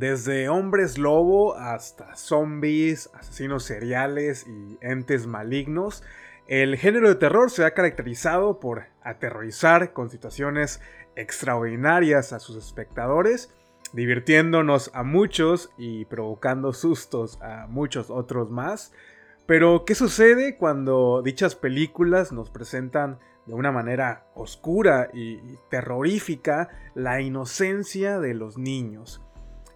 Desde hombres lobo hasta zombies, asesinos seriales y entes malignos, el género de terror se ha caracterizado por aterrorizar con situaciones extraordinarias a sus espectadores, divirtiéndonos a muchos y provocando sustos a muchos otros más. Pero, ¿qué sucede cuando dichas películas nos presentan de una manera oscura y terrorífica la inocencia de los niños?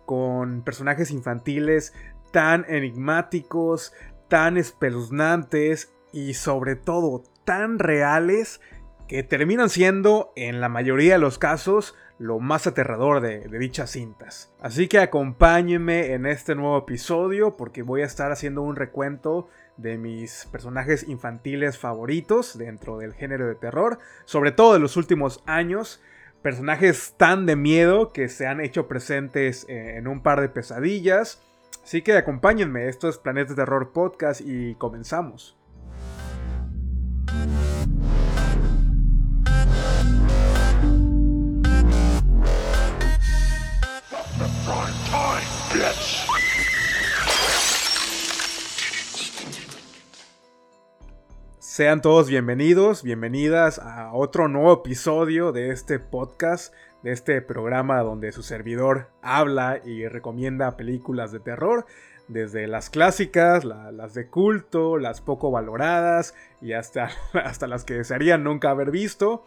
Con personajes infantiles tan enigmáticos, tan espeluznantes y sobre todo tan reales que terminan siendo en la mayoría de los casos lo más aterrador de, dichas cintas. Así que acompáñenme en este nuevo episodio porque voy a estar haciendo un recuento de mis personajes infantiles favoritos dentro del género de terror, sobre todo de los últimos años personajes tan de miedo que se han hecho presentes eh, en un par de pesadillas. Así que acompáñenme, esto es Planeta Terror Podcast y comenzamos. Sean todos bienvenidos, bienvenidas a otro nuevo episodio de este podcast, de este programa donde su servidor habla y recomienda películas de terror, desde las clásicas, las de culto, las poco valoradas y hasta, hasta las que desearían nunca haber visto.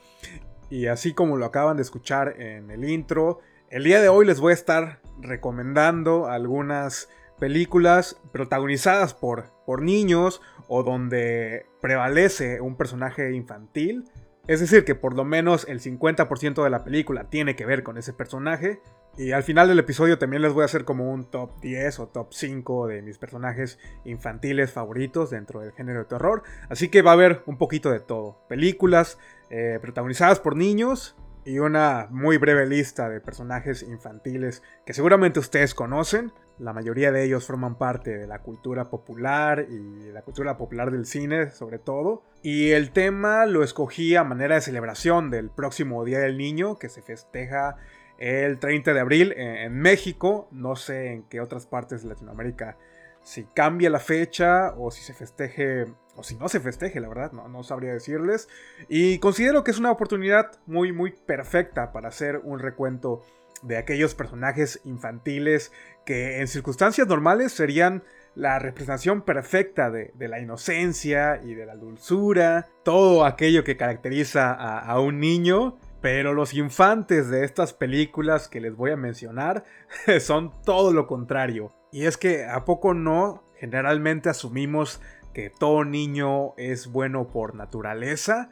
Y así como lo acaban de escuchar en el intro, el día de hoy les voy a estar recomendando algunas películas protagonizadas por, por niños o donde prevalece un personaje infantil. Es decir, que por lo menos el 50% de la película tiene que ver con ese personaje. Y al final del episodio también les voy a hacer como un top 10 o top 5 de mis personajes infantiles favoritos dentro del género de terror. Así que va a haber un poquito de todo. Películas eh, protagonizadas por niños y una muy breve lista de personajes infantiles que seguramente ustedes conocen. La mayoría de ellos forman parte de la cultura popular y la cultura popular del cine sobre todo. Y el tema lo escogí a manera de celebración del próximo Día del Niño que se festeja el 30 de abril en México. No sé en qué otras partes de Latinoamérica si cambia la fecha o si se festeje o si no se festeje, la verdad, no, no, sabría decirles. Y considero que es una oportunidad muy, muy perfecta para hacer un recuento de aquellos personajes infantiles que en circunstancias normales serían la representación perfecta de, la inocencia y de la dulzura, todo aquello que caracteriza a, un niño, pero los infantes de estas películas que les voy a mencionar son todo lo contrario. Y es que a poco no, generalmente asumimos que todo niño es bueno por naturaleza,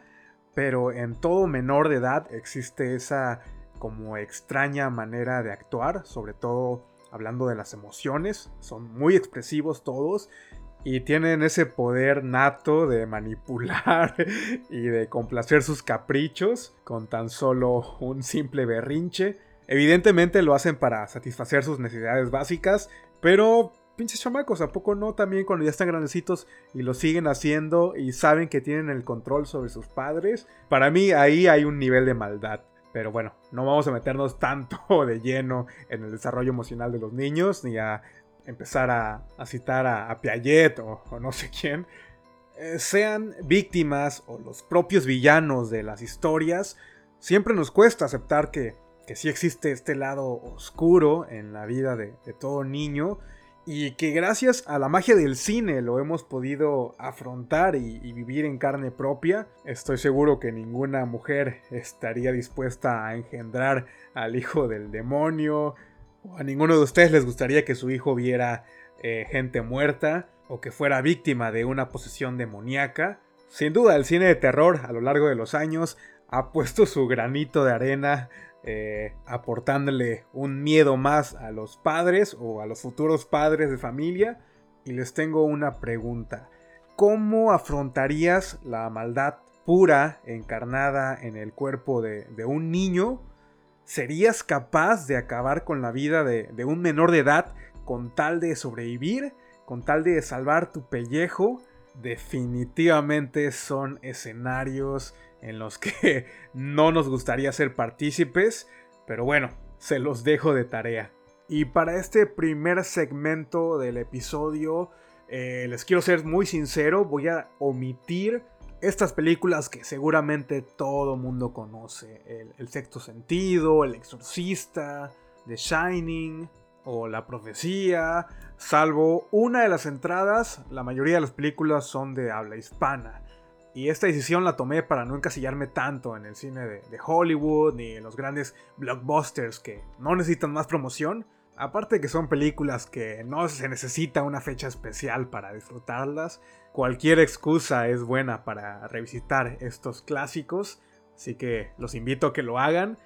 pero en todo menor de edad existe esa como extraña manera de actuar, sobre todo hablando de las emociones, son muy expresivos todos y tienen ese poder nato de manipular y de complacer sus caprichos con tan solo un simple berrinche. Evidentemente lo hacen para satisfacer sus necesidades básicas, pero pinches chamacos, ¿a poco no también cuando ya están grandecitos y lo siguen haciendo y saben que tienen el control sobre sus padres? Para mí ahí hay un nivel de maldad. Pero bueno, no vamos a meternos tanto de lleno en el desarrollo emocional de los niños, ni a empezar a, citar a, Piaget o, no sé quién. Eh, sean víctimas o los propios villanos de las historias, siempre nos cuesta aceptar que, que sí existe este lado oscuro en la vida de todo niño y que gracias a la magia del cine lo hemos podido afrontar y, vivir en carne propia. Estoy seguro que ninguna mujer estaría dispuesta a engendrar al hijo del demonio. O a ninguno de ustedes les gustaría que su hijo viera eh, gente muerta o que fuera víctima de una posesión demoníaca. Sin duda, el cine de terror a lo largo de los años ha puesto su granito de arena eh, aportándole un miedo más a los padres o a los futuros padres de familia. Y les tengo una pregunta. ¿Cómo afrontarías la maldad pura encarnada en el cuerpo de, un niño? ¿Serías capaz de acabar con la vida de, de un menor de edad con tal de sobrevivir? ¿Con tal de salvar tu pellejo? Definitivamente son escenarios en los que no nos gustaría ser partícipes, pero bueno, se los dejo de tarea. Y para este primer segmento del episodio, eh, les quiero ser muy sincero, voy a omitir estas películas que seguramente todo mundo conoce. El, el sexto sentido, El exorcista, The Shining o La profecía. Salvo una de las entradas, la mayoría de las películas son de habla hispana. Y esta decisión la tomé para no encasillarme tanto en el cine de, Hollywood ni en los grandes blockbusters que no necesitan más promoción. Aparte de que son películas que no se necesita una fecha especial para disfrutarlas, cualquier excusa es buena para revisitar estos clásicos, así que los invito a que lo hagan.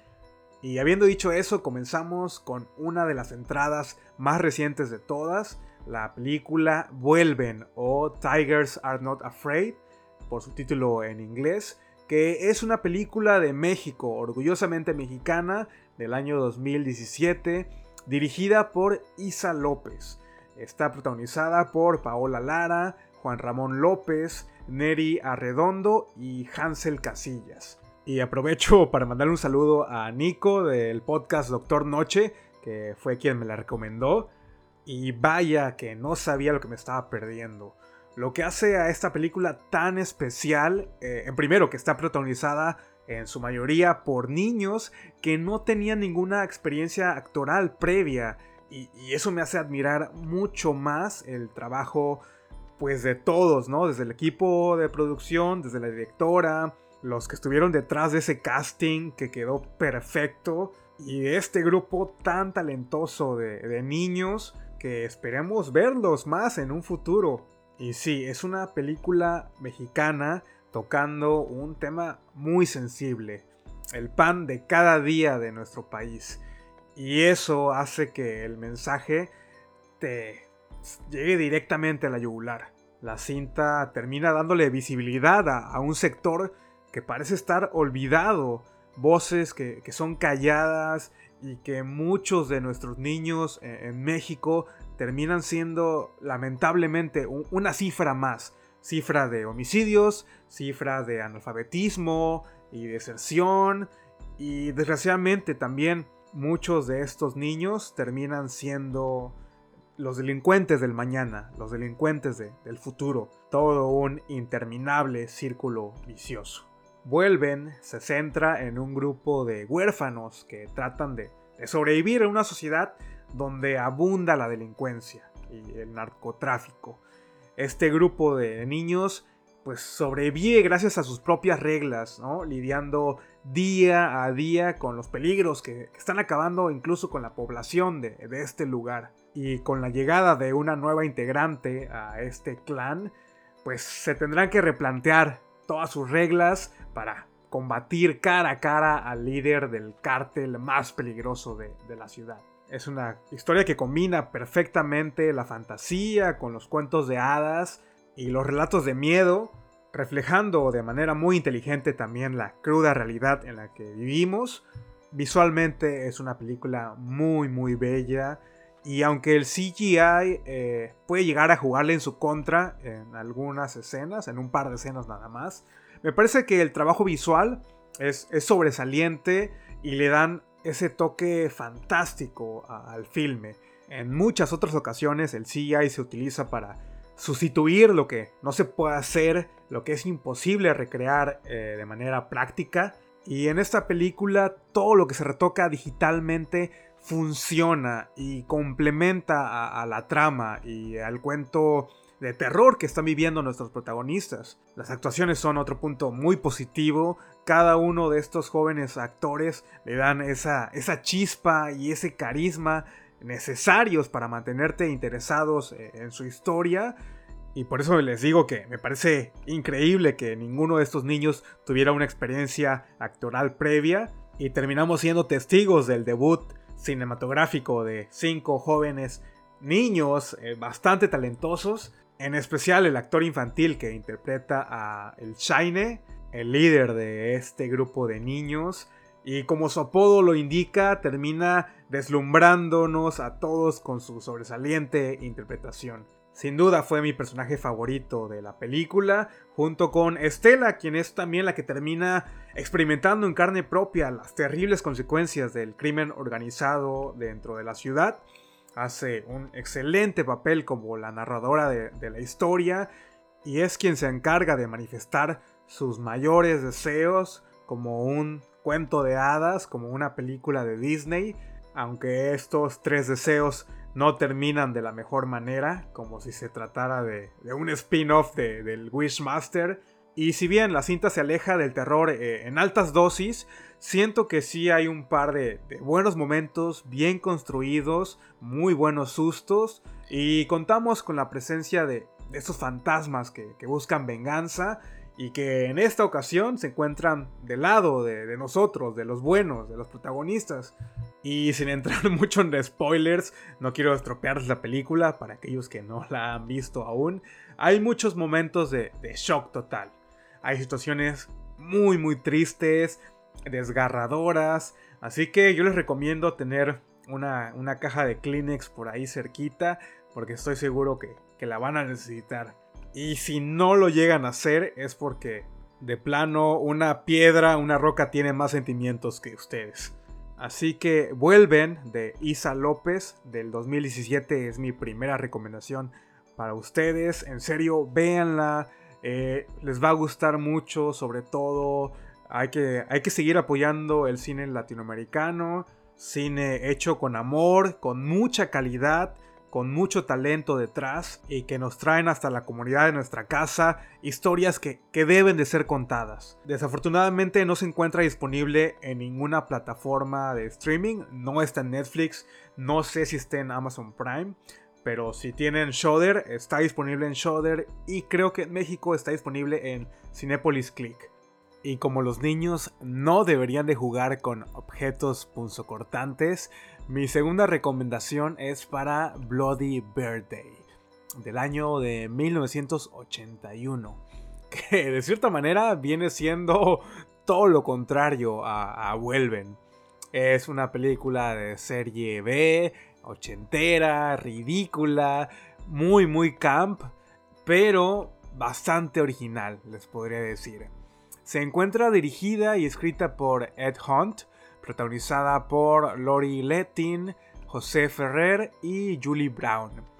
Y habiendo dicho eso, comenzamos con una de las entradas más recientes de todas, la película Vuelven o Tigers Are Not Afraid, por su título en inglés, que es una película de México, orgullosamente mexicana, del año 2017 dirigida por Isa López. Está protagonizada por Paola Lara, Juan Ramón López, Neri Arredondo y Hansel Casillas. Y aprovecho para mandar un saludo a Nico del podcast Doctor Noche, que fue quien me la recomendó. Y vaya que no sabía lo que me estaba perdiendo. Lo que hace a esta película tan especial, eh, primero que está protagonizada en su mayoría por niños que no tenían ninguna experiencia actoral previa. Y, eso me hace admirar mucho más el trabajo pues de todos, ¿no? Desde el equipo de producción, desde la directora, los que estuvieron detrás de ese casting que quedó perfecto y este grupo tan talentoso de niños que esperemos verlos más en un futuro. Y sí, es una película mexicana tocando un tema muy sensible, el pan de cada día de nuestro país. Y eso hace que el mensaje te llegue directamente a la yugular. La cinta termina dándole visibilidad a, un sector que parece estar olvidado, voces que, son calladas y que muchos de nuestros niños en, en México terminan siendo lamentablemente una cifra más cifra de homicidios, cifra de analfabetismo y deserción. Y desgraciadamente también muchos de estos niños terminan siendo los delincuentes del mañana, los delincuentes del futuro. Todo un interminable círculo vicioso. Vuelven, se centra en un grupo de huérfanos que tratan de, de sobrevivir en una sociedad donde abunda la delincuencia y el narcotráfico este grupo de niños pues sobrevive gracias a sus propias reglas, ¿no? Lidiando día a día con los peligros que, están acabando incluso con la población de, este lugar. Y con la llegada de una nueva integrante a este clan, pues se tendrán que replantear todas sus reglas para combatir cara a cara al líder del cártel más peligroso de la ciudad. Es una historia que combina perfectamente la fantasía con los cuentos de hadas y los relatos de miedo, reflejando de manera muy inteligente también la cruda realidad en la que vivimos. Visualmente es una película muy muy bella y aunque el CGI eh, puede llegar a jugarle en su contra en algunas escenas, en un par de escenas nada más, me parece que el trabajo visual es, es sobresaliente y le dan ese toque fantástico al filme. En muchas otras ocasiones el CGI se utiliza para sustituir lo que no se puede hacer, lo que es imposible recrear eh, de manera práctica. Y en esta película todo lo que se retoca digitalmente funciona y complementa a la trama y al cuento de terror que están viviendo nuestros protagonistas. Las actuaciones son otro punto muy positivo. Cada uno de estos jóvenes actores le dan esa, esa chispa y ese carisma necesarios para mantenerte interesados eh, en su historia. Y por eso les digo que me parece increíble que ninguno de estos niños tuviera una experiencia actoral previa. Y terminamos siendo testigos del debut cinematográfico de cinco jóvenes niños eh, bastante talentosos en especial el actor infantil que interpreta a el Shine, el líder de este grupo de niños. Y como su apodo lo indica, termina deslumbrándonos a todos con su sobresaliente interpretación. Sin duda fue mi personaje favorito de la película, junto con Estela, quien es también la que termina experimentando en carne propia las terribles consecuencias del crimen organizado dentro de la ciudad. Hace un excelente papel como la narradora de, de la historia y es quien se encarga de manifestar sus mayores deseos como un cuento de hadas, como una película de Disney, aunque estos tres deseos no terminan de la mejor manera, como si se tratara de, un spin-off del Wishmaster. Y si bien la cinta se aleja del terror eh, en altas dosis, siento que sí hay un par de, buenos momentos, bien construidos, muy buenos sustos, y contamos con la presencia de, esos fantasmas que, buscan venganza y que en esta ocasión se encuentran del lado de, nosotros, de los buenos, de los protagonistas. Y sin entrar mucho en spoilers, no quiero estropearles la película para aquellos que no la han visto aún. Hay muchos momentos de, shock total. Hay situaciones muy muy tristes, desgarradoras. Así que yo les recomiendo tener una, caja de Kleenex por ahí cerquita. Porque estoy seguro que, que la van a necesitar. Y si no lo llegan a hacer es porque de plano una piedra, una roca tiene más sentimientos que ustedes. Así que vuelven de Isa López del 2017 es mi primera recomendación para ustedes. En serio, véanla. Eh, les va a gustar mucho, sobre todo. Hay que, hay que seguir apoyando el cine latinoamericano. Cine hecho con amor, con mucha calidad con mucho talento detrás y que nos traen hasta la comunidad de nuestra casa historias que, deben de ser contadas. Desafortunadamente no se encuentra disponible en ninguna plataforma de streaming, no está en Netflix, no sé si está en Amazon Prime, pero si tienen Shudder, está disponible en Shudder y creo que en México está disponible en Cinepolis Click. Y como los niños no deberían de jugar con objetos punzocortantes, mi segunda recomendación es para Bloody Birthday, del año de 1981, que de cierta manera viene siendo todo lo contrario a, a Vuelven. Es una película de serie B, ochentera, ridícula, muy muy camp, pero bastante original, les podría decir. Se encuentra dirigida y escrita por Ed Hunt, protagonizada por Lori Lettin, José Ferrer y Julie Brown.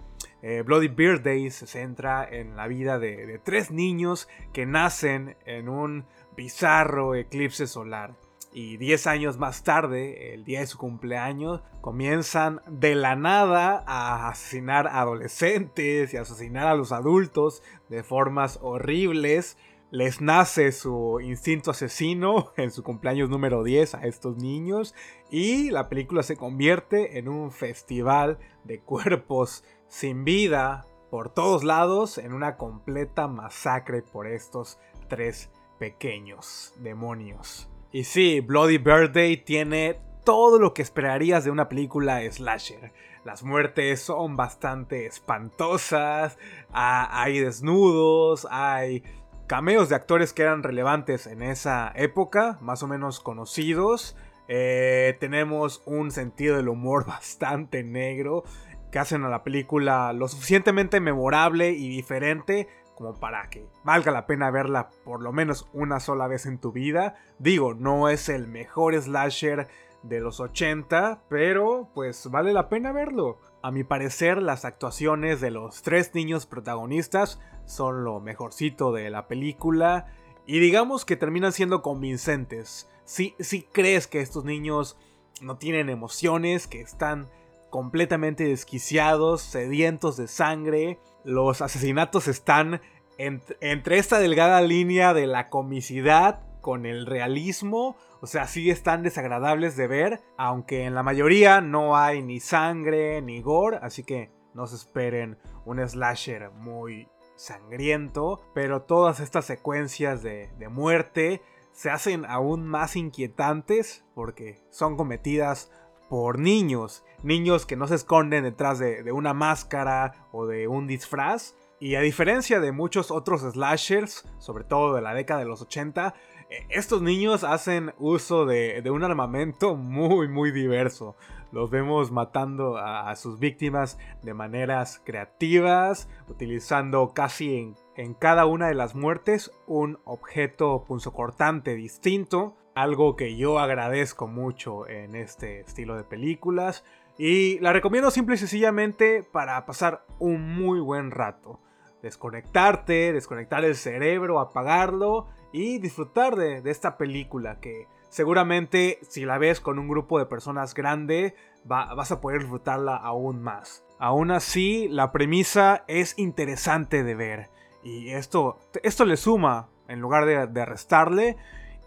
Eh, Bloody Birthday se centra en la vida de, tres niños que nacen en un bizarro eclipse solar. Y 10 años más tarde, el día de su cumpleaños, comienzan de la nada a asesinar a adolescentes y a asesinar a los adultos de formas horribles les nace su instinto asesino en su cumpleaños número 10 a estos niños y la película se convierte en un festival de cuerpos sin vida por todos lados en una completa masacre por estos tres pequeños demonios. Y sí, Bloody Birthday tiene todo lo que esperarías de una película slasher. Las muertes son bastante espantosas, hay desnudos, hay cameos de actores que eran relevantes en esa época, más o menos conocidos. Eh, tenemos un sentido del humor bastante negro que hacen a la película lo suficientemente memorable y diferente como para que valga la pena verla por lo menos una sola vez en tu vida. Digo, no es el mejor slasher de los 80, pero pues vale la pena verlo. A mi parecer, las actuaciones de los tres niños protagonistas son lo mejorcito de la película y digamos que terminan siendo convincentes. Si, si crees que estos niños no tienen emociones, que están completamente desquiciados, sedientos de sangre, los asesinatos están entre esta delgada línea de la comicidad con el realismo, o sea, sí están desagradables de ver, aunque en la mayoría no hay ni sangre ni gore, así que no se esperen un slasher muy sangriento, pero todas estas secuencias de, muerte se hacen aún más inquietantes porque son cometidas por niños, niños que no se esconden detrás de, de, una máscara o de un disfraz. Y a diferencia de muchos otros slashers, sobre todo de la década de los 80, eh, estos niños hacen uso de, de un armamento muy muy diverso. los vemos matando a, sus víctimas de maneras creativas, utilizando casi en, en cada una de las muertes un objeto punzocortante distinto, algo que yo agradezco mucho en este estilo de películas. Y la recomiendo simple y sencillamente para pasar un muy buen rato. Desconectarte, desconectar el cerebro, apagarlo y disfrutar de, esta película que seguramente si la ves con un grupo de personas grande vas a poder disfrutarla aún más. Aún así, la premisa es interesante de ver y esto, esto le suma en lugar de, de restarle.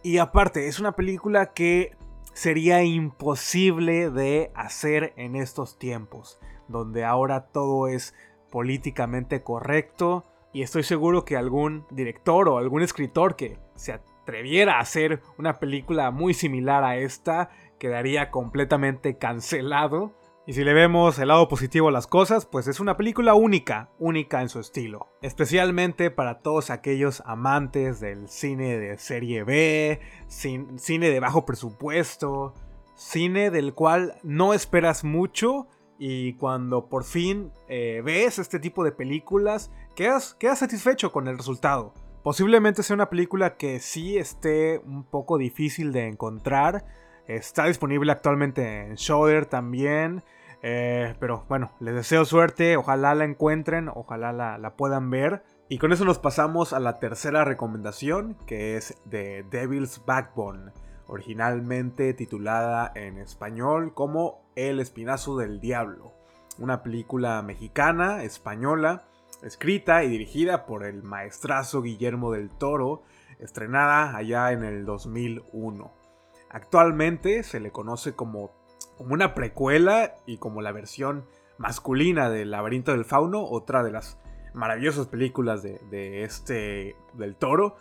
Y aparte, es una película que sería imposible de hacer en estos tiempos, donde ahora todo es políticamente correcto y estoy seguro que algún director o algún escritor que se atreviera a hacer una película muy similar a esta quedaría completamente cancelado y si le vemos el lado positivo a las cosas, pues es una película única, única en su estilo. Especialmente para todos aquellos amantes del cine de serie B, cine de bajo presupuesto, cine del cual no esperas mucho y cuando por fin eh, ves este tipo de películas, quedas, satisfecho con el resultado. Posiblemente sea una película que sí esté un poco difícil de encontrar, Está disponible actualmente en Shudder también. Eh, pero bueno, les deseo suerte. Ojalá la encuentren. Ojalá la, puedan ver. Y con eso nos pasamos a la tercera recomendación. Que es de Devil's Backbone. Originalmente titulada en español como El Espinazo del Diablo. Una película mexicana, española, escrita y dirigida por el maestrazo Guillermo del Toro, estrenada allá en el 2001. Actualmente se le conoce como, como una precuela y como la versión masculina del Laberinto del Fauno, otra de las maravillosas películas de, este del toro.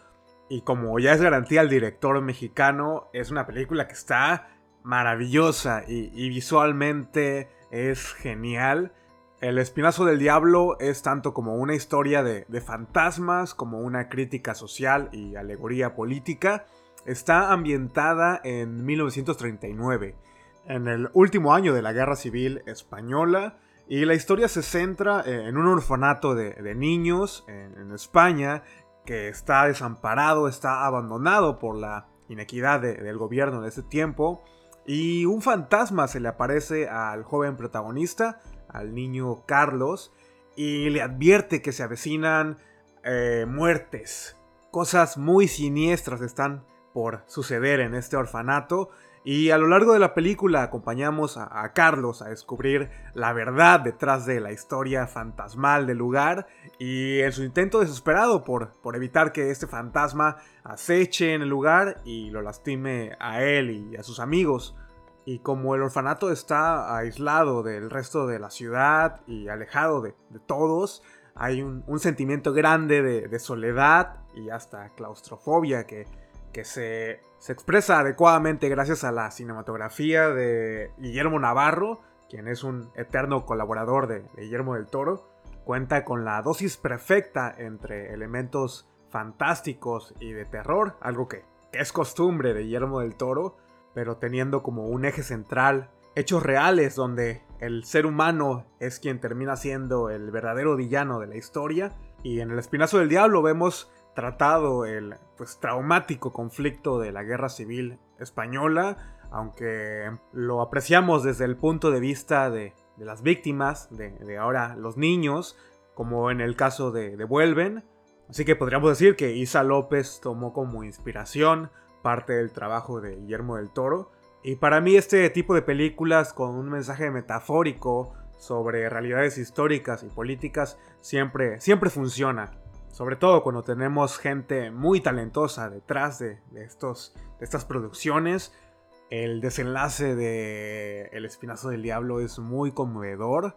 Y como ya es garantía el director mexicano, es una película que está maravillosa y, visualmente es genial. El Espinazo del Diablo es tanto como una historia de, fantasmas, como una crítica social y alegoría política. Está ambientada en 1939, en el último año de la Guerra Civil Española, y la historia se centra en un orfanato de, niños en, España que está desamparado, está abandonado por la inequidad del gobierno de ese tiempo, y un fantasma se le aparece al joven protagonista, al niño Carlos, y le advierte que se avecinan eh, muertes. Cosas muy siniestras están por suceder en este orfanato. Y a lo largo de la película acompañamos a, Carlos a descubrir la verdad detrás de la historia fantasmal del lugar y en su intento desesperado por, por evitar que este fantasma aceche en el lugar y lo lastime a él y a sus amigos. Y como el orfanato está aislado del resto de la ciudad y alejado de, todos, hay un, sentimiento grande de, soledad y hasta claustrofobia que que se, expresa adecuadamente gracias a la cinematografía de Guillermo Navarro, quien es un eterno colaborador de, Guillermo del Toro. Cuenta con la dosis perfecta entre elementos fantásticos y de terror, algo que, es costumbre de Guillermo del Toro, pero teniendo como un eje central hechos reales donde el ser humano es quien termina siendo el verdadero villano de la historia. Y en El Espinazo del Diablo vemos tratado el pues, traumático conflicto de la guerra civil española, aunque lo apreciamos desde el punto de vista de, las víctimas, de, ahora los niños, como en el caso de, de Vuelven. Así que podríamos decir que Isa López tomó como inspiración parte del trabajo de Guillermo del Toro. Y para mí este tipo de películas con un mensaje metafórico sobre realidades históricas y políticas siempre, siempre funciona. Sobre todo cuando tenemos gente muy talentosa detrás de, estos, de estas producciones. El desenlace de El Espinazo del Diablo es muy conmovedor.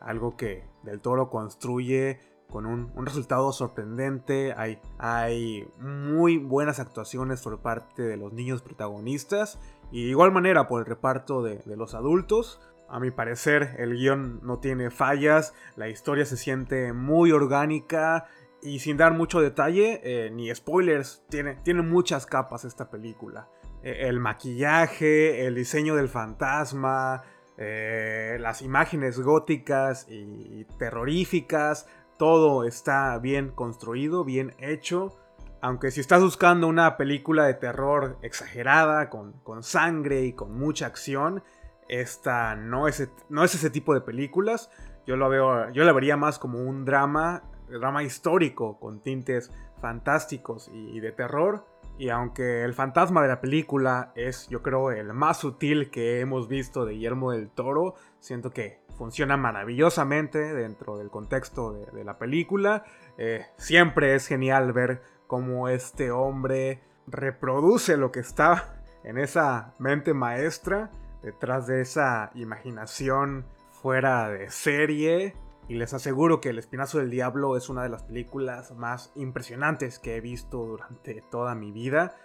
Algo que Del Toro construye con un, resultado sorprendente. Hay, hay, muy buenas actuaciones por parte de los niños protagonistas. Y de igual manera por el reparto de, de los adultos. A mi parecer el guion no tiene fallas. La historia se siente muy orgánica y sin dar mucho detalle, eh, ni spoilers, tiene, tiene muchas capas esta película. E, el maquillaje, el diseño del fantasma, eh, las imágenes góticas y terroríficas, todo está bien construido, bien hecho. Aunque si estás buscando una película de terror exagerada, con, con sangre y con mucha acción, esta no es, no es ese tipo de películas. Yo lo veo, yo la vería más como un drama, drama histórico con tintes fantásticos y, de terror. Y aunque el fantasma de la película es, yo creo, el más sutil que hemos visto de Guillermo del Toro, siento que funciona maravillosamente dentro del contexto de, la película. Eh, siempre es genial ver cómo este hombre reproduce lo que está en esa mente maestra, detrás de esa imaginación fuera de serie. Y les aseguro que El Espinazo del Diablo es una de las películas más impresionantes que he visto durante toda mi vida.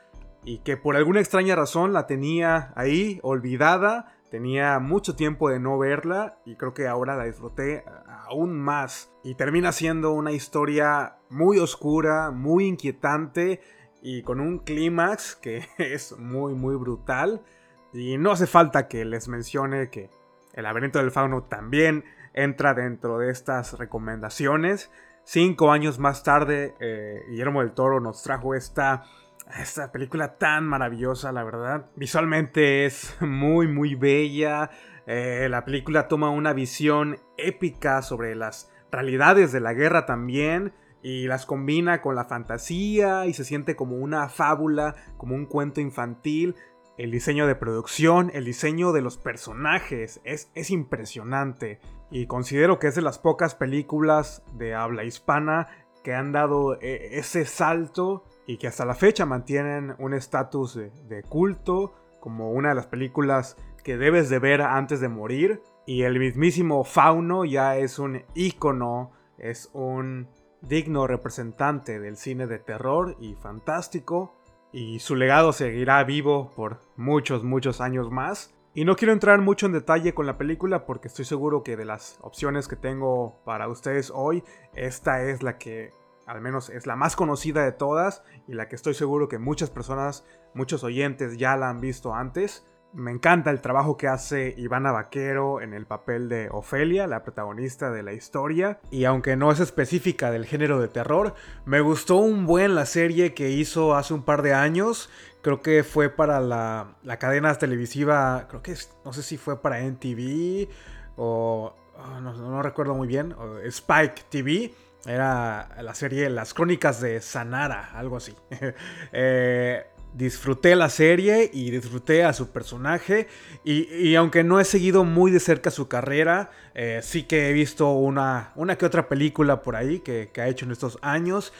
Y que por alguna extraña razón la tenía ahí, olvidada. Tenía mucho tiempo de no verla y creo que ahora la disfruté aún más. Y termina siendo una historia muy oscura, muy inquietante y con un clímax que es muy muy brutal. Y no hace falta que les mencione que el laberinto del fauno también entra dentro de estas recomendaciones. Cinco años más tarde, eh, Guillermo del Toro nos trajo esta, esta película tan maravillosa, la verdad. Visualmente es muy, muy bella. Eh, la película toma una visión épica sobre las realidades de la guerra también y las combina con la fantasía y se siente como una fábula, como un cuento infantil. El diseño de producción, el diseño de los personajes es, es impresionante y considero que es de las pocas películas de habla hispana que han dado eh, ese salto y que hasta la fecha mantienen un estatus de, culto como una de las películas que debes de ver antes de morir. Y el mismísimo Fauno ya es un ícono, es un digno representante del cine de terror y fantástico. Y su legado seguirá vivo por muchos, muchos años más. Y no quiero entrar mucho en detalle con la película porque estoy seguro que de las opciones que tengo para ustedes hoy, esta es la que al menos es la más conocida de todas y la que estoy seguro que muchas personas, muchos oyentes ya la han visto antes. Me encanta el trabajo que hace Ivana Vaquero en el papel de Ofelia, la protagonista de la historia. Y aunque no es específica del género de terror, me gustó un buen la serie que hizo hace un par de años. Creo que fue para la, cadena televisiva, creo que no sé si fue para NTV o oh, no, recuerdo muy bien, Spike TV. Era la serie Las Crónicas de Sanara, algo así. eh, disfruté la serie y disfruté a su personaje. Y, aunque no he seguido muy de cerca su carrera, eh, sí que he visto una, una que otra película por ahí que, ha hecho en estos años.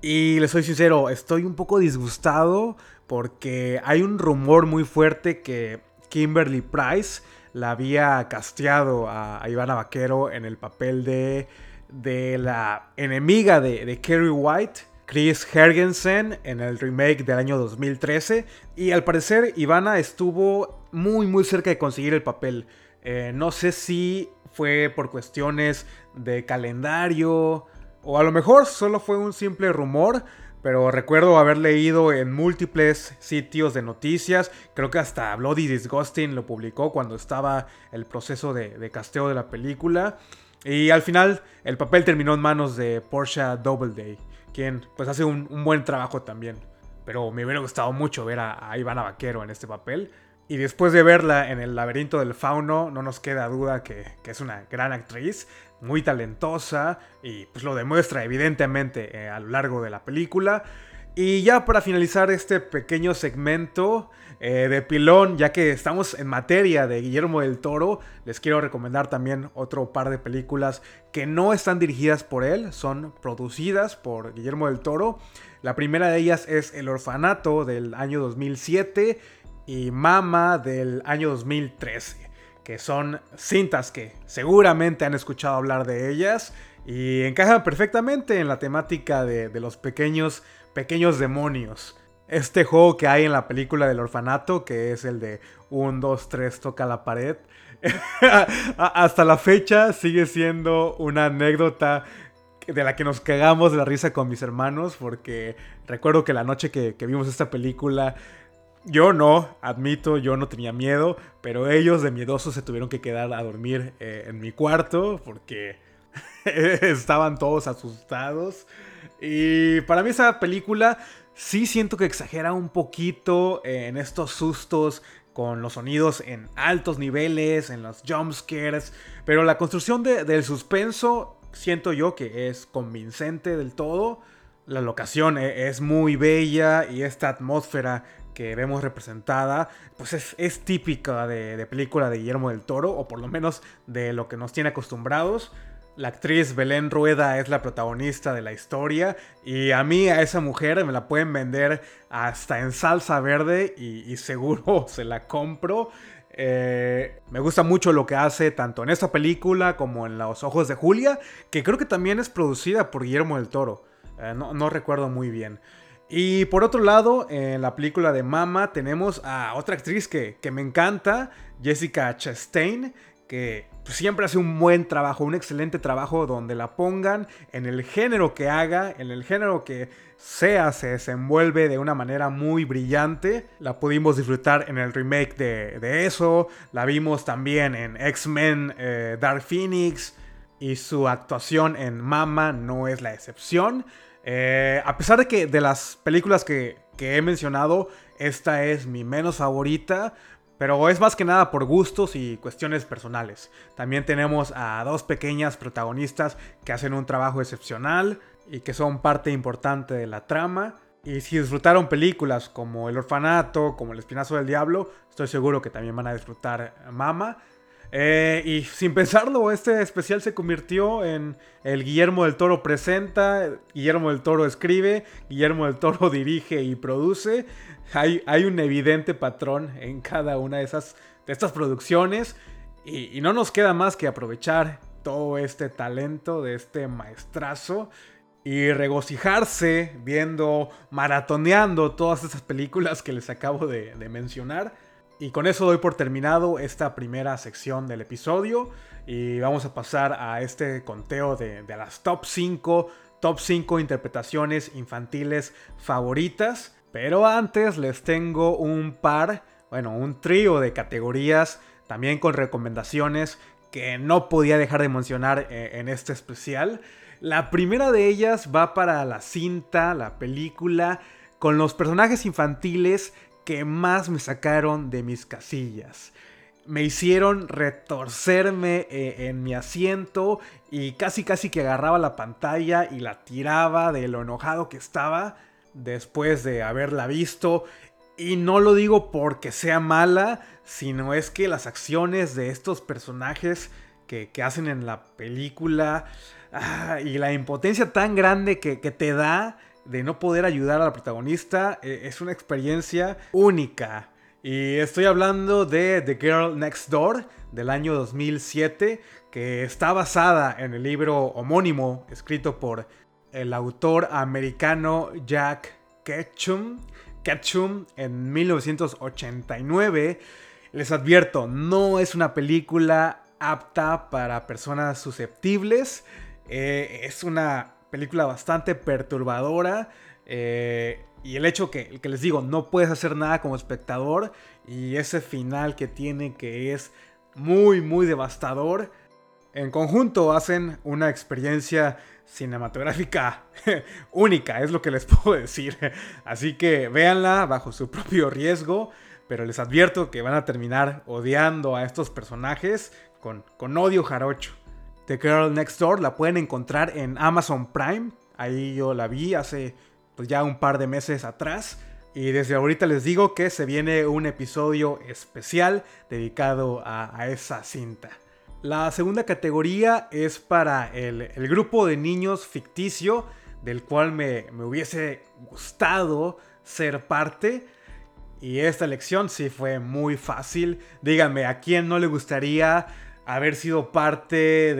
Y le soy sincero, estoy un poco disgustado porque hay un rumor muy fuerte que Kimberly Price la había casteado a, Ivana Vaquero en el papel de, de la enemiga de, de Kerry White Chris Hergensen en el remake del año 2013. Y al parecer Ivana estuvo muy muy cerca de conseguir el papel. Eh, no sé si fue por cuestiones de calendario o a lo mejor solo fue un simple rumor. Pero recuerdo haber leído en múltiples sitios de noticias, creo que hasta Bloody Disgusting lo publicó cuando estaba el proceso de, de casteo de la película. Y al final el papel terminó en manos de Porsche Doubleday quien pues hace un, buen trabajo también. Pero me hubiera gustado mucho ver a, Ivana Vaquero en este papel. Y después de verla en el laberinto del fauno, no nos queda duda que, es una gran actriz, muy talentosa y pues lo demuestra evidentemente eh, a lo largo de la película. Y ya para finalizar este pequeño segmento eh, de pilón, ya que estamos en materia de Guillermo del Toro, les quiero recomendar también otro par de películas que no están dirigidas por él, son producidas por Guillermo del Toro. La primera de ellas es El Orfanato del año 2007 y Mama del año 2013, que son cintas que seguramente han escuchado hablar de ellas y encajan perfectamente en la temática de, de los pequeños pequeños demonios. Este juego que hay en la película del orfanato, que es el de 1, 2, 3, toca la pared, hasta la fecha sigue siendo una anécdota de la que nos cagamos de la risa con mis hermanos, porque recuerdo que la noche que, vimos esta película Yo no, admito, yo no tenía miedo, pero ellos de miedosos se tuvieron que quedar a dormir eh, en mi cuarto porque estaban todos asustados. Y para mí esa película sí siento que exagera un poquito en estos sustos con los sonidos en altos niveles, en los jumpscares, pero la construcción del suspenso siento yo que es convincente del todo. La locación e, es muy bella y esta atmósfera que vemos representada, pues es, típica de, de, película de Guillermo del Toro, o por lo menos de lo que nos tiene acostumbrados. La actriz Belén Rueda es la protagonista de la historia y a mí, a esa mujer, me la pueden vender hasta en salsa verde y, seguro se la compro. Eh, me gusta mucho lo que hace tanto en esta película como en Los Ojos de Julia, que creo que también es producida por Guillermo del Toro. Eh, no, recuerdo muy bien. Y por otro lado, en la película de Mama tenemos a otra actriz que, que me encanta, Jessica Chastain, que siempre hace un buen trabajo, un excelente trabajo donde la pongan en el género que haga, en el género que sea, se desenvuelve de una manera muy brillante. La pudimos disfrutar en el remake de, eso, la vimos también en X-Men eh, Dark Phoenix y su actuación en Mama no es la excepción. Eh, a pesar de que de las películas que he mencionado, esta es mi menos favorita. Pero es más que nada por gustos y cuestiones personales. También tenemos a dos pequeñas protagonistas que hacen un trabajo excepcional y que son parte importante de la trama. Y si disfrutaron películas como El Orfanato, como El Espinazo del Diablo, estoy seguro que también van a disfrutar Mama. Eh, y sin pensarlo, este especial se convirtió en el Guillermo del Toro presenta, Guillermo del Toro escribe, Guillermo del Toro dirige y produce. Hay, hay un evidente patrón en cada una de, esas, de estas producciones y, no nos queda más que aprovechar todo este talento de este maestrazo y regocijarse viendo, maratoneando todas esas películas que les acabo de mencionar. Y con eso doy por terminado esta primera sección del episodio y vamos a pasar a este conteo de, las top 5, top 5 interpretaciones infantiles favoritas. Pero antes les tengo un par, bueno, un trío de categorías también con recomendaciones que no podía dejar de mencionar eh, en este especial. La primera de ellas va para la cinta, la película, con los personajes infantiles que más me sacaron de mis casillas. Me hicieron retorcerme eh, en mi asiento y casi casi que agarraba la pantalla y la tiraba de lo enojado que estaba después de haberla visto. Y no lo digo porque sea mala, sino es que las acciones de estos personajes que, hacen en la película ah, y la impotencia tan grande que, que te da de no poder ayudar a la protagonista eh, es una experiencia única. Y estoy hablando de The Girl Next Door del año 2007, que está basada en el libro homónimo escrito por el autor americano Jack Ketchum, Ketchum en 1989. Les advierto, no es una película apta para personas susceptibles. Eh, es una película bastante perturbadora. Eh, y el hecho que, que les digo, no puedes hacer nada como espectador. Y ese final que tiene que es muy, muy devastador. En conjunto hacen una experiencia cinematográfica única, es lo que les puedo decir. Así que véanla bajo su propio riesgo. Pero les advierto que van a terminar odiando a estos personajes con, con odio jarocho. The Girl Next Door la pueden encontrar en Amazon Prime. Ahí yo la vi hace pues, ya un par de meses atrás. Y desde ahorita les digo que se viene un episodio especial dedicado a, esa cinta. La segunda categoría es para el, grupo de niños ficticio del cual me, me, hubiese gustado ser parte. Y esta elección sí fue muy fácil. Díganme, ¿a quién no le gustaría haber sido parte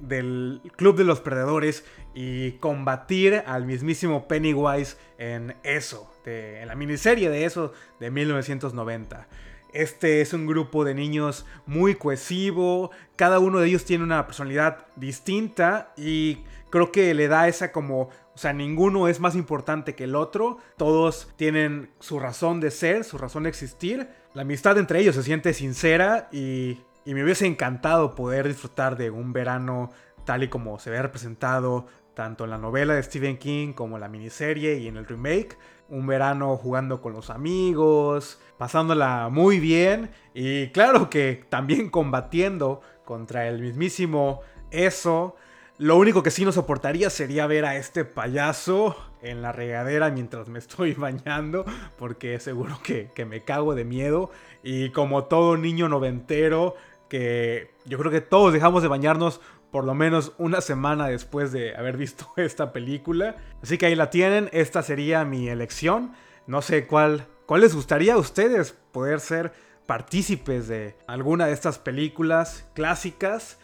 del Club de los Perdedores y combatir al mismísimo Pennywise en eso, en la miniserie de eso de 1990. Este es un grupo de niños muy cohesivo, cada uno de ellos tiene una personalidad distinta y creo que le da esa como O sea, ninguno es más importante que el otro. Todos tienen su razón de ser, su razón de existir. La amistad entre ellos se siente sincera y, y me hubiese encantado poder disfrutar de un verano tal y como se ve representado tanto en la novela de Stephen King como en la miniserie y en el remake. Un verano jugando con los amigos, pasándola muy bien y claro que también combatiendo contra el mismísimo eso. Lo único que sí no soportaría sería ver a este payaso en la regadera mientras me estoy bañando, porque seguro que, que me cago de miedo. Y como todo niño noventero, que yo creo que todos dejamos de bañarnos por lo menos una semana después de haber visto esta película. Así que ahí la tienen, esta sería mi elección. No sé cuál, cuál les gustaría a ustedes poder ser partícipes de alguna de estas películas clásicas.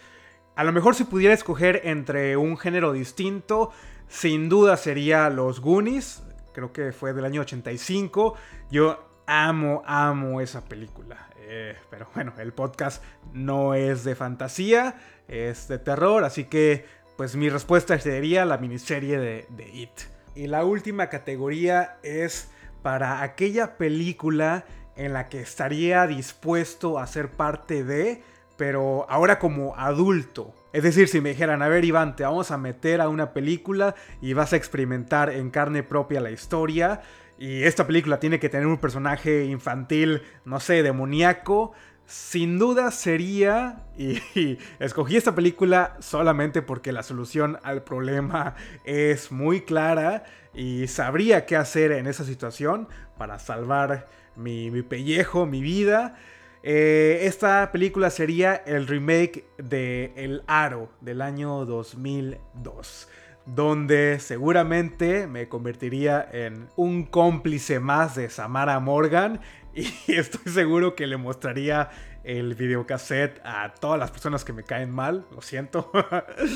A lo mejor si pudiera escoger entre un género distinto, sin duda sería Los Goonies. Creo que fue del año 85. Yo amo, amo esa película. Eh, pero bueno, el podcast no es de fantasía, es de terror. Así que, pues mi respuesta sería la miniserie de, de It. Y la última categoría es para aquella película en la que estaría dispuesto a ser parte de pero ahora como adulto. Es decir, si me dijeran, a ver Iván, te vamos a meter a una película y vas a experimentar en carne propia la historia, y esta película tiene que tener un personaje infantil, no sé, demoníaco, sin duda sería, y, escogí esta película solamente porque la solución al problema es muy clara y sabría qué hacer en esa situación para salvar mi, mi pellejo, mi vida. Eh, esta película sería el remake de El Aro del año 2002 donde seguramente me convertiría en un cómplice más de Samara Morgan y estoy seguro que le mostraría el videocassette a todas las personas que me caen mal, lo siento.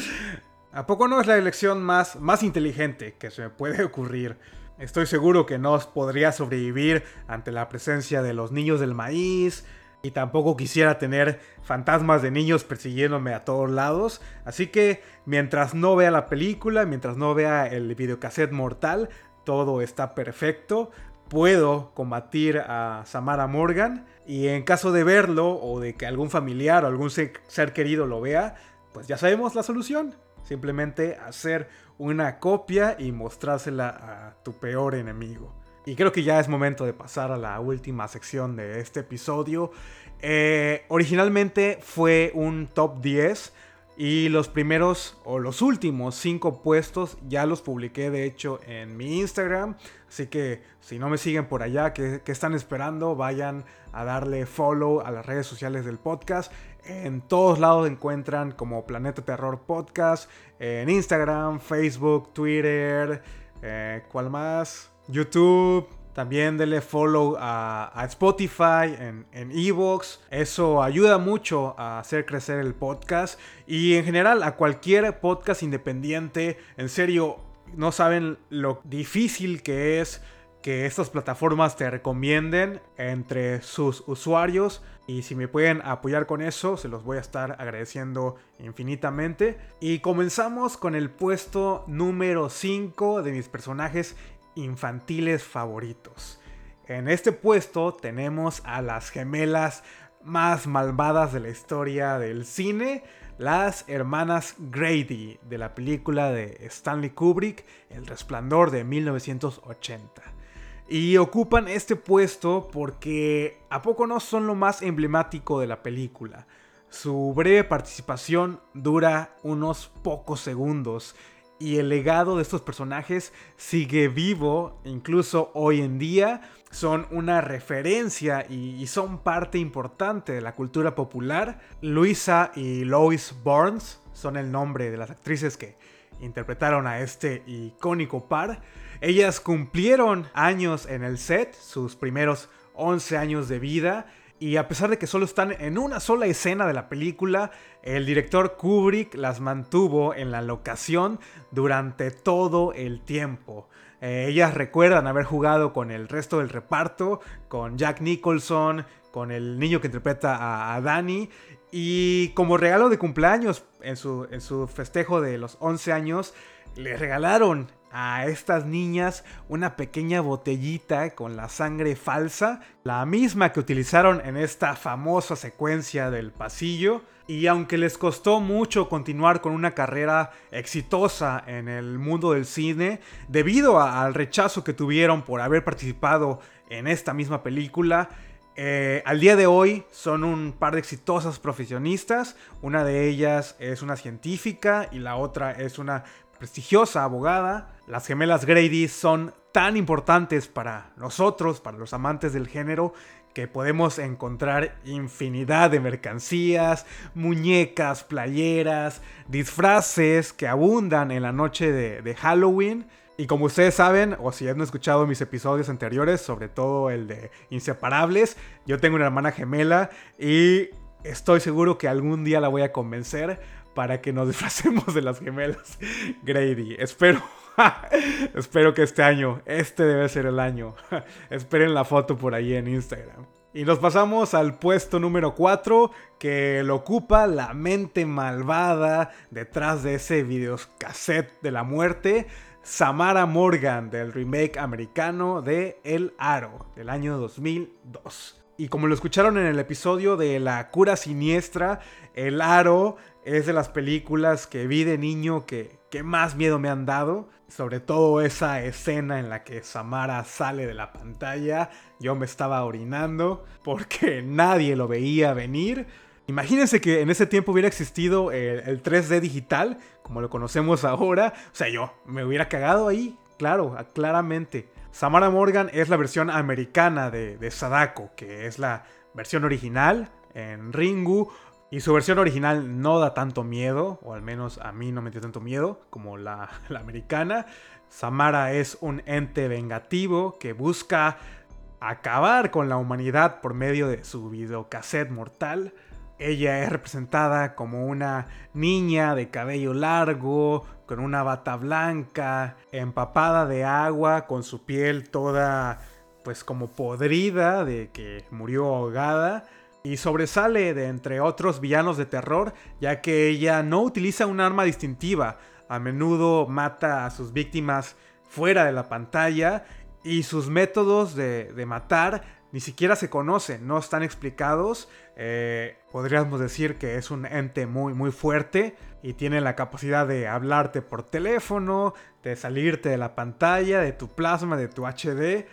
¿A poco no es la elección más, más inteligente que se me puede ocurrir? Estoy seguro que no podría sobrevivir ante la presencia de los niños del maíz, y tampoco quisiera tener fantasmas de niños persiguiéndome a todos lados. Así que mientras no vea la película, mientras no vea el videocassette mortal, todo está perfecto. Puedo combatir a Samara Morgan y en caso de verlo o de que algún familiar o algún ser querido lo vea, pues ya sabemos la solución. Simplemente hacer una copia y mostrársela a tu peor enemigo. Y creo que ya es momento de pasar a la última sección de este episodio. Eh, originalmente fue un top 10 y los primeros o los últimos 5 puestos ya los publiqué de hecho en mi Instagram. Así que si no me siguen por allá, que, están esperando? Vayan a darle follow a las redes sociales del podcast. En todos lados encuentran como Planeta Terror Podcast. En Instagram, Facebook, Twitter. Eh, ¿Cuál más? YouTube. También denle follow a, Spotify, en Evox. Eso ayuda mucho a hacer crecer el podcast. Y en general a cualquier podcast independiente. En serio, no saben lo difícil que es que estas plataformas te recomienden entre sus usuarios. Y si me pueden apoyar con eso, se los voy a estar agradeciendo infinitamente. Y comenzamos con el puesto número 5 de mis personajes infantiles favoritos. En este puesto tenemos a las gemelas más malvadas de la historia del cine, las hermanas Grady de la película de Stanley Kubrick, El Resplandor de 1980. Y ocupan este puesto porque a poco no son lo más emblemático de la película. Su breve participación dura unos pocos segundos y el legado de estos personajes sigue vivo incluso hoy en día. Son una referencia y, son parte importante de la cultura popular. Luisa y Lois Burns son el nombre de las actrices que interpretaron a este icónico par. Ellas cumplieron años en el set, sus primeros 11 años de vida, y a pesar de que solo están en una sola escena de la película, el director Kubrick las mantuvo en la locación durante todo el tiempo. Eh, ellas recuerdan haber jugado con el resto del reparto, con Jack Nicholson, con el niño que interpreta a, Danny. Y como regalo de cumpleaños, en su, en su festejo de los 11 años, le regalaron a estas niñas una pequeña botellita con la sangre falsa, la misma que utilizaron en esta famosa secuencia del pasillo. Y aunque les costó mucho continuar con una carrera exitosa en el mundo del cine, debido al rechazo que tuvieron por haber participado en esta misma película, eh, al día de hoy son un par de exitosas profesionistas. Una de ellas es una científica y la otra es una prestigiosa abogada. Las gemelas Grady son tan importantes para nosotros, para los amantes del género, que podemos encontrar infinidad de mercancías, muñecas, playeras, disfraces que abundan en la noche de, de Halloween. Y como ustedes saben, o si han escuchado mis episodios anteriores, sobre todo el de Inseparables, yo tengo una hermana gemela y estoy seguro que algún día la voy a convencer para que nos disfracemos de las gemelas Grady. Espero, espero que este año, este debe ser el año. Esperen la foto por ahí en Instagram. Y nos pasamos al puesto número 4 que lo ocupa la mente malvada detrás de ese videocassette de la muerte Samara Morgan del remake americano de El Aro del año 2002. Y como lo escucharon en el episodio de La cura siniestra, El Aro es de las películas que vi de niño que, que más miedo me han dado. Sobre todo esa escena en la que Samara sale de la pantalla. Yo me estaba orinando porque nadie lo veía venir. Imagínense que en ese tiempo hubiera existido el, 3D digital, como lo conocemos ahora. O sea, yo me hubiera cagado ahí, claro, claramente. Samara Morgan es la versión americana de, de Sadako, que es la versión original en Ringu. Y su versión original no da tanto miedo, o al menos a mí no me dio tanto miedo como la, americana. Samara es un ente vengativo que busca acabar con la humanidad por medio de su videocassette mortal. Ella es representada como una niña de cabello largo, con una bata blanca, empapada de agua, con su piel toda pues como podrida de que murió ahogada y sobresale de entre otros villanos de terror ya que ella no utiliza un arma distintiva, a menudo mata a sus víctimas fuera de la pantalla y sus métodos de, de matar ni siquiera se conocen, no están explicados. Eh, podríamos decir que es un ente muy, muy fuerte y tiene la capacidad de hablarte por teléfono, de salirte de la pantalla, de tu plasma, de tu HD.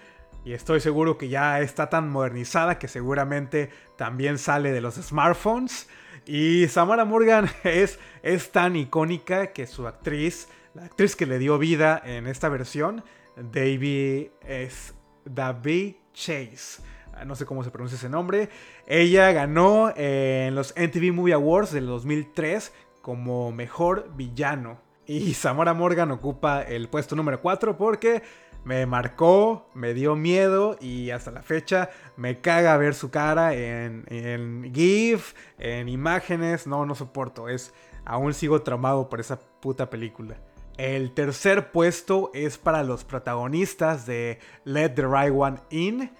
Y estoy seguro que ya está tan modernizada que seguramente también sale de los smartphones. Y Samara Morgan es, es tan icónica que su actriz, la actriz que le dio vida en esta versión, David es David Chase. Ah, no sé cómo se pronuncia ese nombre. Ella ganó en los MTV Movie Awards del 2003 como mejor villano. Y Samara Morgan ocupa el puesto número 4 porque me marcó, me dio miedo y hasta la fecha me caga ver su cara en, en GIF, en imágenes. No, no soporto. Es, aún sigo traumado por esa puta película. El tercer puesto es para los protagonistas de Let the Right One In,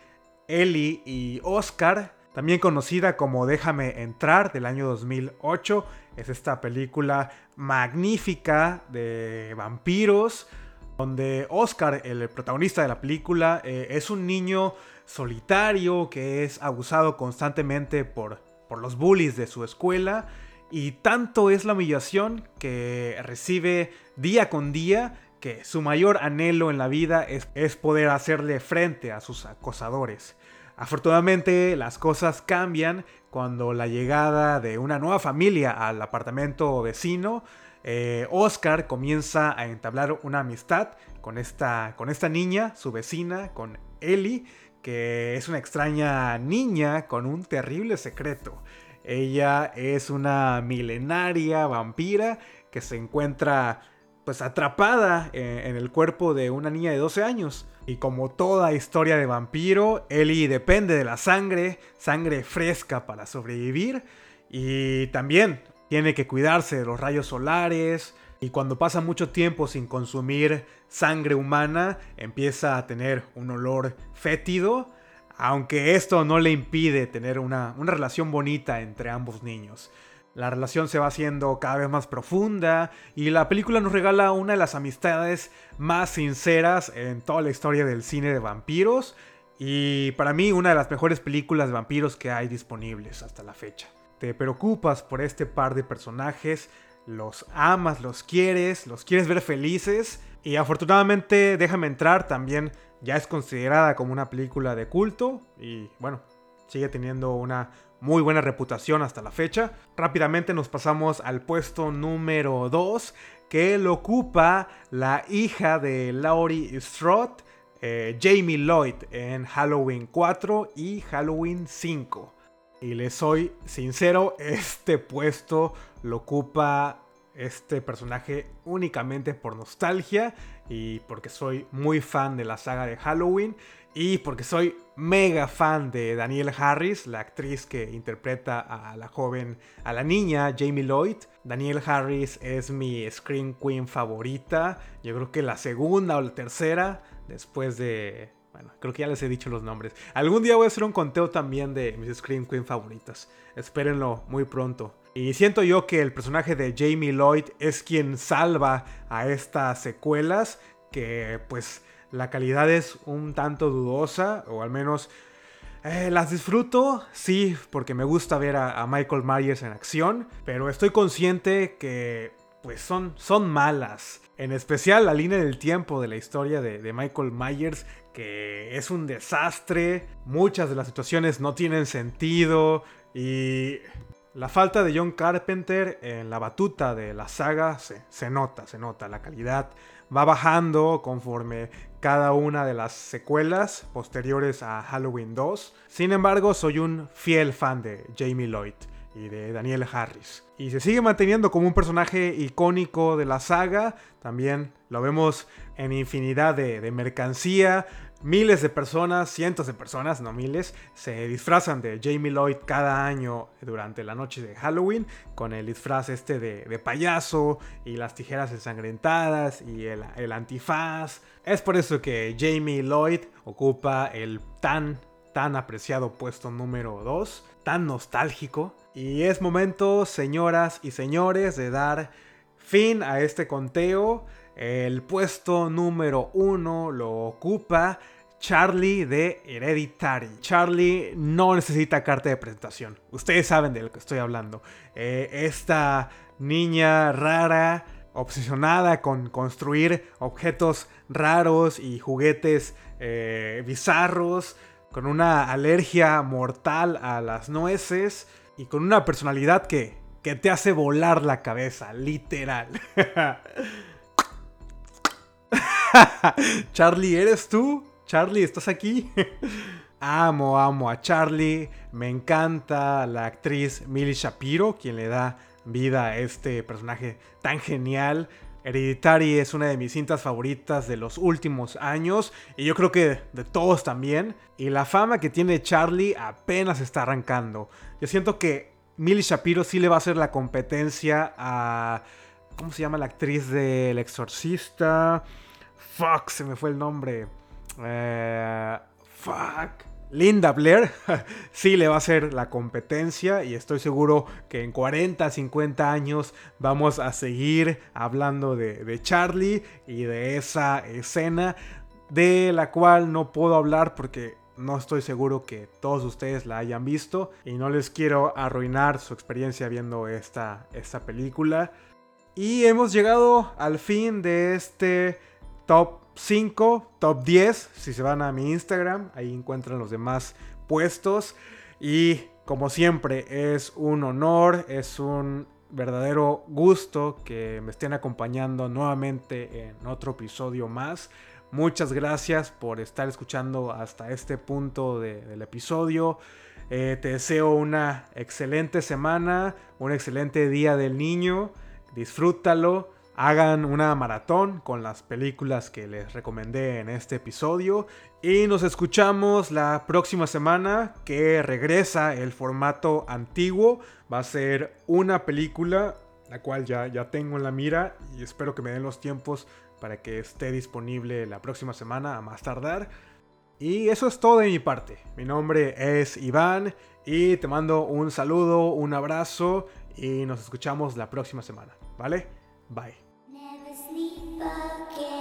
Ellie y Oscar, también conocida como Déjame entrar del año 2008. Es esta película magnífica de vampiros, donde Oscar, el protagonista de la película, eh, es un niño solitario que es abusado constantemente por, por los bullies de su escuela y tanto es la humillación que recibe día con día que su mayor anhelo en la vida es, es, poder hacerle frente a sus acosadores. Afortunadamente las cosas cambian cuando la llegada de una nueva familia al apartamento vecino, eh, Oscar comienza a entablar una amistad con esta, con esta niña, su vecina, con Ellie, que es una extraña niña con un terrible secreto. Ella es una milenaria vampira que se encuentra pues atrapada en, el cuerpo de una niña de 12 años. Y como toda historia de vampiro, Ellie depende de la sangre, sangre fresca para sobrevivir. Y también tiene que cuidarse de los rayos solares. Y cuando pasa mucho tiempo sin consumir sangre humana, empieza a tener un olor fétido aunque esto no le impide tener una, relación bonita entre ambos niños. la relación se va haciendo cada vez más profunda y la película nos regala una de las amistades más sinceras en toda la historia del cine de vampiros y para mí una de las mejores películas de vampiros que hay disponibles hasta la fecha. Te preocupas por este par de personajes, los amas, los quieres, los quieres ver felices y afortunadamente Déjame entrar también ya es considerada como una película de culto y bueno, sigue teniendo una muy buena reputación hasta la fecha. Rápidamente nos pasamos al puesto número 2 que lo ocupa la hija de Laurie Strode, eh, Jamie Lloyd en Halloween 4 y Halloween 5. Y les soy sincero, este puesto lo ocupa este personaje únicamente por nostalgia y porque soy muy fan de la saga de Halloween y porque soy mega fan de Danielle Harris, la actriz que interpreta a la joven, a la niña Jamie Lloyd. Danielle Harris es mi Scream Queen favorita, yo creo que la segunda o la tercera después de... Bueno, creo que ya les he dicho los nombres. Algún día voy a hacer un conteo también de mis Scream Queen favoritas. Espérenlo muy pronto. Y siento yo que el personaje de Jamie Lloyd es quien salva a estas secuelas, que pues la calidad es un tanto dudosa, o al menos eh, las disfruto, sí, porque me gusta ver a, Michael Myers en acción, pero estoy consciente que pues son, son malas. En especial la línea del tiempo de la historia de, de, Michael Myers, que es un desastre. Muchas de las situaciones no tienen sentido. Y la falta de John Carpenter en la batuta de la saga se, nota, se nota. La calidad va bajando conforme cada una de las secuelas posteriores a Halloween 2. Sin embargo, soy un fiel fan de Jamie Lloyd y de Daniel Harris. Y se sigue manteniendo como un personaje icónico de la saga. También lo vemos en infinidad de, de mercancía. Miles de personas, cientos de personas, no miles, se disfrazan de Jamie Lloyd cada año durante la noche de Halloween con el disfraz este de, payaso y las tijeras ensangrentadas y el, el antifaz. Es por eso que Jamie Lloyd ocupa el tan, tan apreciado puesto número 2, tan nostálgico. Y es momento, señoras y señores, de dar fin a este conteo. El puesto número uno lo ocupa Charlie de Hereditary. Charlie no necesita carta de presentación. Ustedes saben de lo que estoy hablando. Eh, esta niña rara, obsesionada con construir objetos raros y juguetes eh, bizarros, con una alergia mortal a las nueces y con una personalidad que, que te hace volar la cabeza, literal. Charlie, ¿eres tú? Charlie, ¿estás aquí? amo, amo a Charlie. Me encanta la actriz Millie Shapiro, quien le da vida a este personaje tan genial. Hereditary es una de mis cintas favoritas de los últimos años y yo creo que de todos también. Y la fama que tiene Charlie apenas está arrancando. Yo siento que Millie Shapiro sí le va a hacer la competencia a... ¿Cómo se llama la actriz del Exorcista? Fuck, se me fue el nombre. Eh, fuck. Linda Blair sí le va a hacer la competencia y estoy seguro que en 40, 50 años vamos a seguir hablando de, de, Charlie y de esa escena de la cual no puedo hablar porque no estoy seguro que todos ustedes la hayan visto y no les quiero arruinar su experiencia viendo esta, esta película. Y hemos llegado al fin de este top 5, top 10, si se van a mi Instagram, ahí encuentran los demás puestos. Y como siempre, es un honor, es un verdadero gusto que me estén acompañando nuevamente en otro episodio más. Muchas gracias por estar escuchando hasta este punto del episodio. Eh, te deseo una excelente semana, un excelente día del niño. Disfrútalo hagan una maratón con las películas que les recomendé en este episodio. Y nos escuchamos la próxima semana que regresa el formato antiguo. Va a ser una película, la cual ya, ya tengo en la mira y espero que me den los tiempos para que esté disponible la próxima semana a más tardar. Y eso es todo de mi parte. Mi nombre es Iván y te mando un saludo, un abrazo y nos escuchamos la próxima semana, ¿vale? Bye. Again.